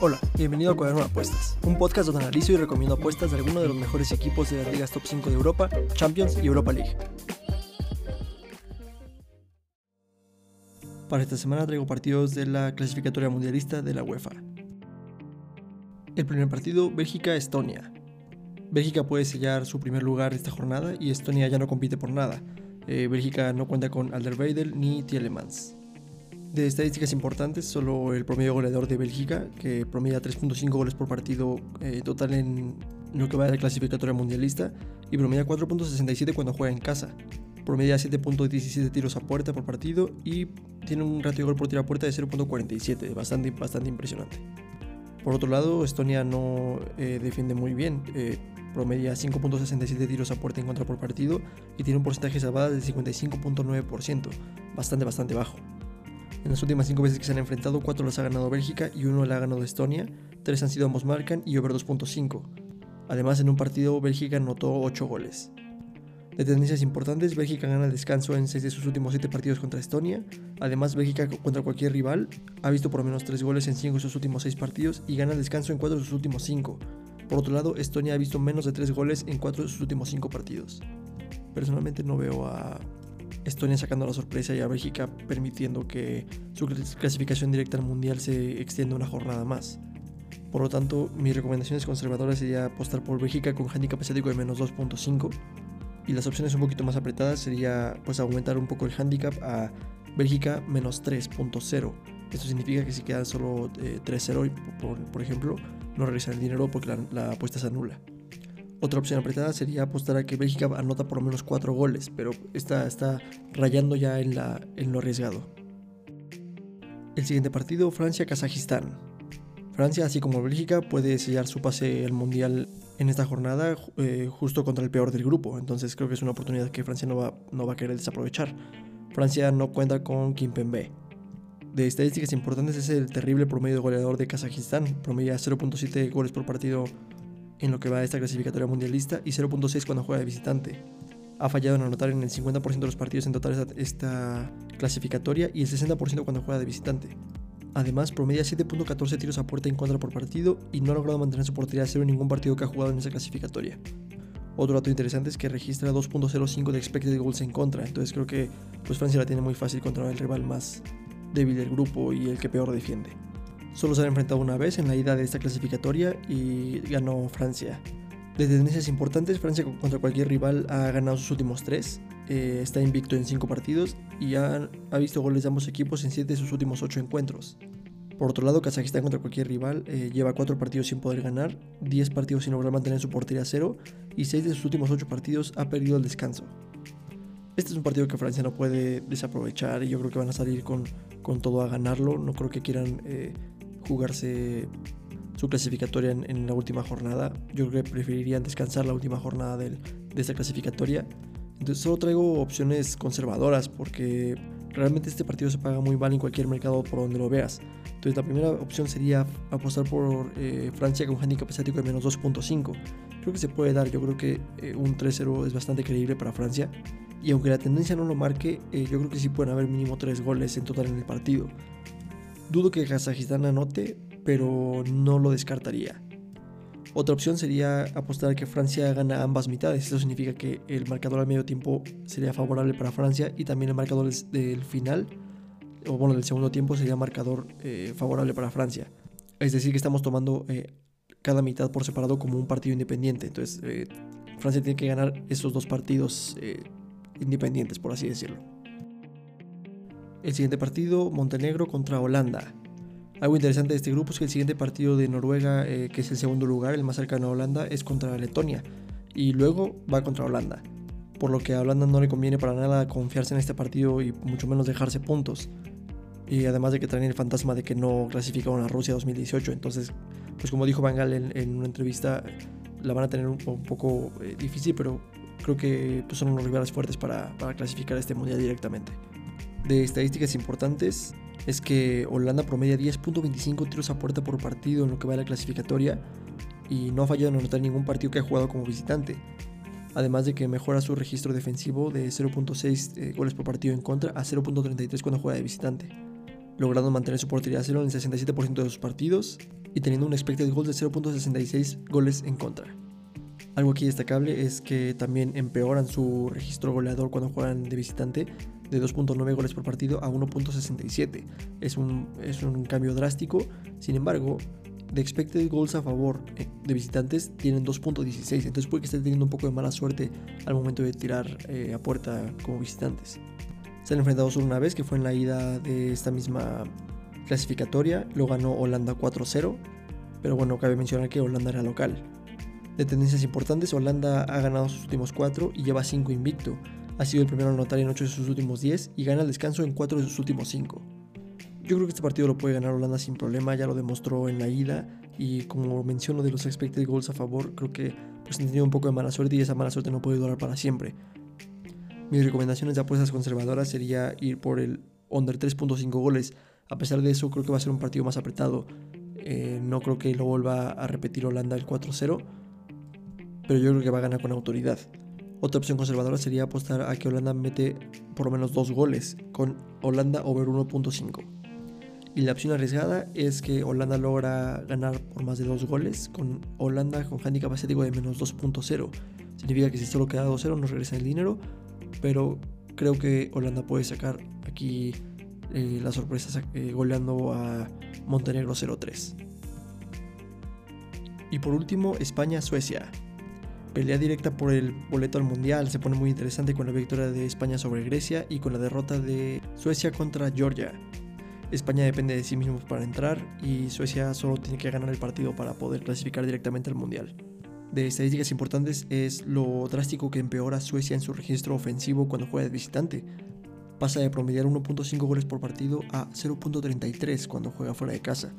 Hola, bienvenido a Cuaderno de Apuestas, un podcast donde analizo y recomiendo apuestas de algunos de los mejores equipos de las ligas top 5 de Europa, Champions y Europa League. Para esta semana traigo partidos de la clasificatoria mundialista de la UEFA. El primer partido, Bélgica-Estonia. Bélgica puede sellar su primer lugar esta jornada y Estonia ya no compite por nada. Eh, Bélgica no cuenta con Alderweireld ni Tielemans. De estadísticas importantes, solo el promedio goleador de Bélgica, que promedia 3.5 goles por partido eh, total en lo que va de la clasificatoria mundialista, y promedia 4.67 cuando juega en casa. Promedia 7.17 tiros a puerta por partido y tiene un ratio de gol por tiro a puerta de 0.47, bastante, bastante impresionante. Por otro lado, Estonia no eh, defiende muy bien, eh, promedia 5.67 tiros a puerta en contra por partido y tiene un porcentaje de salvadas de 55.9%, bastante, bastante bajo. En las últimas 5 veces que se han enfrentado, 4 las ha ganado Bélgica y 1 la ha ganado Estonia, 3 han sido ambos marcan y over 2.5. Además, en un partido Bélgica anotó 8 goles. De tendencias importantes, Bélgica gana el descanso en 6 de sus últimos 7 partidos contra Estonia. Además, Bélgica contra cualquier rival ha visto por lo menos 3 goles en 5 de sus últimos 6 partidos y gana el descanso en 4 de sus últimos 5. Por otro lado, Estonia ha visto menos de 3 goles en 4 de sus últimos 5 partidos. Personalmente no veo a Estonia sacando la sorpresa y a Bélgica permitiendo que su clasificación directa al Mundial se extienda una jornada más. Por lo tanto, mis recomendaciones conservadoras sería apostar por Bélgica con handicap asiático de menos 2.5 y las opciones un poquito más apretadas sería pues aumentar un poco el handicap a Bélgica menos 3.0. Esto significa que si queda solo 3-0, eh, por, ejemplo, no regresan el dinero porque la, la apuesta se anula. Otra opción apretada sería apostar a que Bélgica anota por lo menos 4 goles, pero está, está rayando ya en, lo arriesgado. El siguiente partido, Francia-Kazajistán. Francia, así como Bélgica, puede sellar su pase al Mundial en esta jornada eh, justo contra el peor del grupo, entonces creo que es una oportunidad que Francia no va, a querer desaprovechar. Francia no cuenta con Kimpembe. De estadísticas importantes es el terrible promedio goleador de Kazajistán, promedia 0.7 goles por partido en lo que va a esta clasificatoria mundialista y 0.6 cuando juega de visitante. Ha fallado en anotar en el 50% de los partidos en total esta, clasificatoria y el 60% cuando juega de visitante. Además, promedia 7.14 tiros a puerta en contra por partido y no ha logrado mantener su portería a cero en ningún partido que ha jugado en esa clasificatoria. Otro dato interesante es que registra 2.05 de expected goals en contra, entonces creo que pues Francia la tiene muy fácil contra el rival más débil del grupo y el que peor defiende. Solo se han enfrentado una vez en la ida de esta clasificatoria y ganó Francia. De tendencias importantes, Francia contra cualquier rival ha ganado sus últimos tres, eh, está invicto en 5 partidos y ha, visto goles de ambos equipos en 7 de sus últimos 8 encuentros. Por otro lado, Kazajistán contra cualquier rival eh, lleva 4 partidos sin poder ganar, 10 partidos sin lograr mantener su portería a cero y 6 de sus últimos 8 partidos ha perdido el descanso. Este es un partido que Francia no puede desaprovechar y yo creo que van a salir con, con todo a ganarlo. No creo que quieran eh, jugarse su clasificatoria en, la última jornada. Yo creo que preferirían descansar la última jornada de esta clasificatoria. Entonces solo traigo opciones conservadoras porque realmente este partido se paga muy mal en cualquier mercado por donde lo veas. Entonces la primera opción sería apostar por eh, Francia con un handicap asiático de menos 2.5. Creo que se puede dar, yo creo que eh, un 3-0 es bastante creíble para Francia. Y aunque la tendencia no lo marque, eh, yo creo que sí pueden haber mínimo 3 goles en total en el partido. Dudo que Kazajistán anote, pero no lo descartaría. Otra opción sería apostar que Francia gana ambas mitades. Eso significa que el marcador al medio tiempo sería favorable para Francia y también el marcador del final, o bueno, del segundo tiempo sería marcador eh, favorable para Francia. Es decir, que estamos tomando eh, cada mitad por separado como un partido independiente. Entonces, eh, Francia tiene que ganar esos dos partidos independientes, por así decirlo. El siguiente partido, Montenegro contra Holanda. Algo interesante de este grupo es que el siguiente partido de Noruega, eh, que es el segundo lugar, el más cercano a Holanda, es contra Letonia. Y luego va contra Holanda. Por lo que a Holanda no le conviene para nada confiarse en este partido y mucho menos dejarse puntos. Y además de que traen el fantasma de que no clasificaron a Rusia 2018. Entonces, pues como dijo Van en, una entrevista, la van a tener un, poco eh, difícil, pero creo que pues, son unos rivales fuertes para, para clasificar este mundial directamente de estadísticas importantes es que Holanda promedia 10.25 tiros a puerta por partido en lo que va de la clasificatoria y no ha fallado en anotar ningún partido que ha jugado como visitante. Además de que mejora su registro defensivo de 0.6 eh, goles por partido en contra a 0.33 cuando juega de visitante. logrando mantener su portería a cero en el 67% de sus partidos y teniendo un expected goals de 0.66 goles en contra. Algo aquí destacable es que también empeoran su registro goleador cuando juegan de visitante de 2.9 goles por partido a 1.67. Es un, es un cambio drástico, sin embargo, de expected goals a favor eh, de visitantes tienen 2.16, entonces puede que estén teniendo un poco de mala suerte al momento de tirar eh, a puerta como visitantes. Se han enfrentado solo una vez, que fue en la ida de esta misma clasificatoria, lo ganó Holanda 4-0, pero bueno, cabe mencionar que Holanda era local. De tendencias importantes, Holanda ha ganado sus últimos 4 y lleva 5 invicto. Ha sido el primero en anotar en 8 de sus últimos 10 y gana el descanso en 4 de sus últimos 5. Yo creo que este partido lo puede ganar Holanda sin problema, ya lo demostró en la ida y como menciono de los expected goals a favor, creo que pues han tenido un poco de mala suerte y esa mala suerte no puede durar para siempre. Mis recomendaciones de apuestas conservadoras sería ir por el under 3.5 goles. A pesar de eso, creo que va a ser un partido más apretado. Eh, no creo que lo vuelva a repetir Holanda el 4-0, pero yo creo que va a ganar con autoridad. Otra opción conservadora sería apostar a que Holanda mete por lo menos dos goles, con Holanda over 1.5. Y la opción arriesgada es que Holanda logra ganar por más de dos goles, con Holanda con handicap asiático de menos 2.0. Significa que si solo queda 2-0 nos regresa el dinero, pero creo que Holanda puede sacar aquí eh, la sorpresa eh, goleando a Montenegro 0-3. Y por último, España-Suecia. Pelea directa por el boleto al Mundial se pone muy interesante con la victoria de España sobre Grecia y con la derrota de Suecia contra Georgia. España depende de sí mismos para entrar y Suecia solo tiene que ganar el partido para poder clasificar directamente al Mundial de estadísticas importantes es lo drástico que empeora Suecia en su registro ofensivo cuando juega de visitante. Pasa de promediar 1.5 goles por partido a 0.33 cuando juega fuera de casa.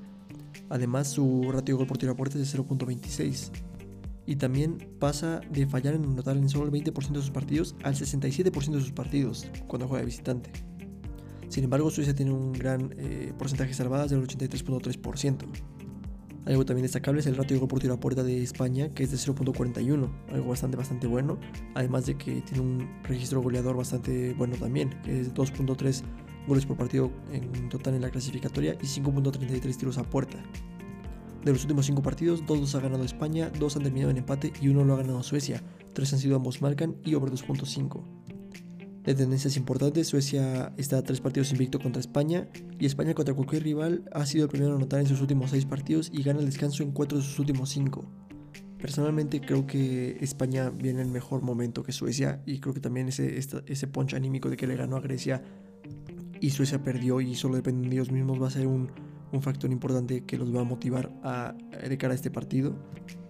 Además, su ratio gol por tiro a puerta es de 0.26. Y también pasa de fallar en anotar en solo el 20% de sus partidos al 67% de sus partidos cuando juega de visitante. Sin embargo, Suecia tiene un gran eh, porcentaje de salvadas del 83.3%. Algo también destacable es el ratio de gol por tiro a puerta de España, que es de 0.41, algo bastante, bastante bueno. Además de que tiene un registro goleador bastante bueno también, que es 2.3 goles por partido en total en la clasificatoria y 5.33 tiros a puerta. De los últimos 5 partidos, 2 los ha ganado España, 2 han terminado en empate y 1 lo ha ganado Suecia. 3 han sido ambos marcan y over 2.5 de tendencias importantes, Suecia está a tres partidos invicto contra España y España contra cualquier rival ha sido el primero a anotar en sus últimos seis partidos y gana el descanso en cuatro de sus últimos cinco. Personalmente creo que España viene en mejor momento que Suecia y creo que también ese, ese anímico de que le ganó a Grecia y Suecia perdió y solo dependen de ellos mismos va a ser un, un factor importante que los va a motivar a, de cara a este partido.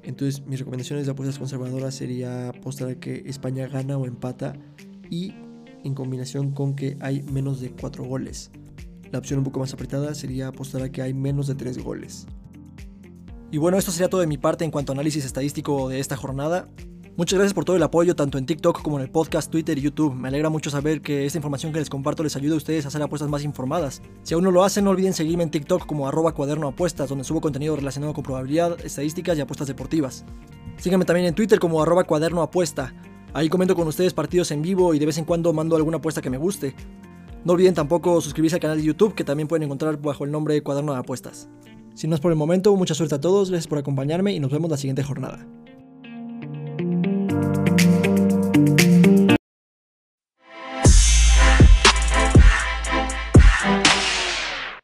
Entonces mis recomendaciones de apuestas conservadoras sería apostar a que España gana o empata y en combinación con que hay menos de 4 goles. La opción un poco más apretada sería apostar a que hay menos de 3 goles. Y bueno, esto sería todo de mi parte en cuanto a análisis estadístico de esta jornada. Muchas gracias por todo el apoyo, tanto en TikTok como en el podcast, Twitter y YouTube. Me alegra mucho saber que esta información que les comparto les ayuda a ustedes a hacer apuestas más informadas. Si aún no lo hacen, no olviden seguirme en TikTok como arroba cuaderno apuestas, donde subo contenido relacionado con probabilidad, estadísticas y apuestas deportivas. Síganme también en Twitter como arroba cuaderno. Ahí comento con ustedes partidos en vivo y de vez en cuando mando alguna apuesta que me guste. No olviden tampoco suscribirse al canal de YouTube que también pueden encontrar bajo el nombre Cuaderno de Apuestas. Sin más por el momento, mucha suerte a todos, gracias por acompañarme y nos vemos la siguiente jornada.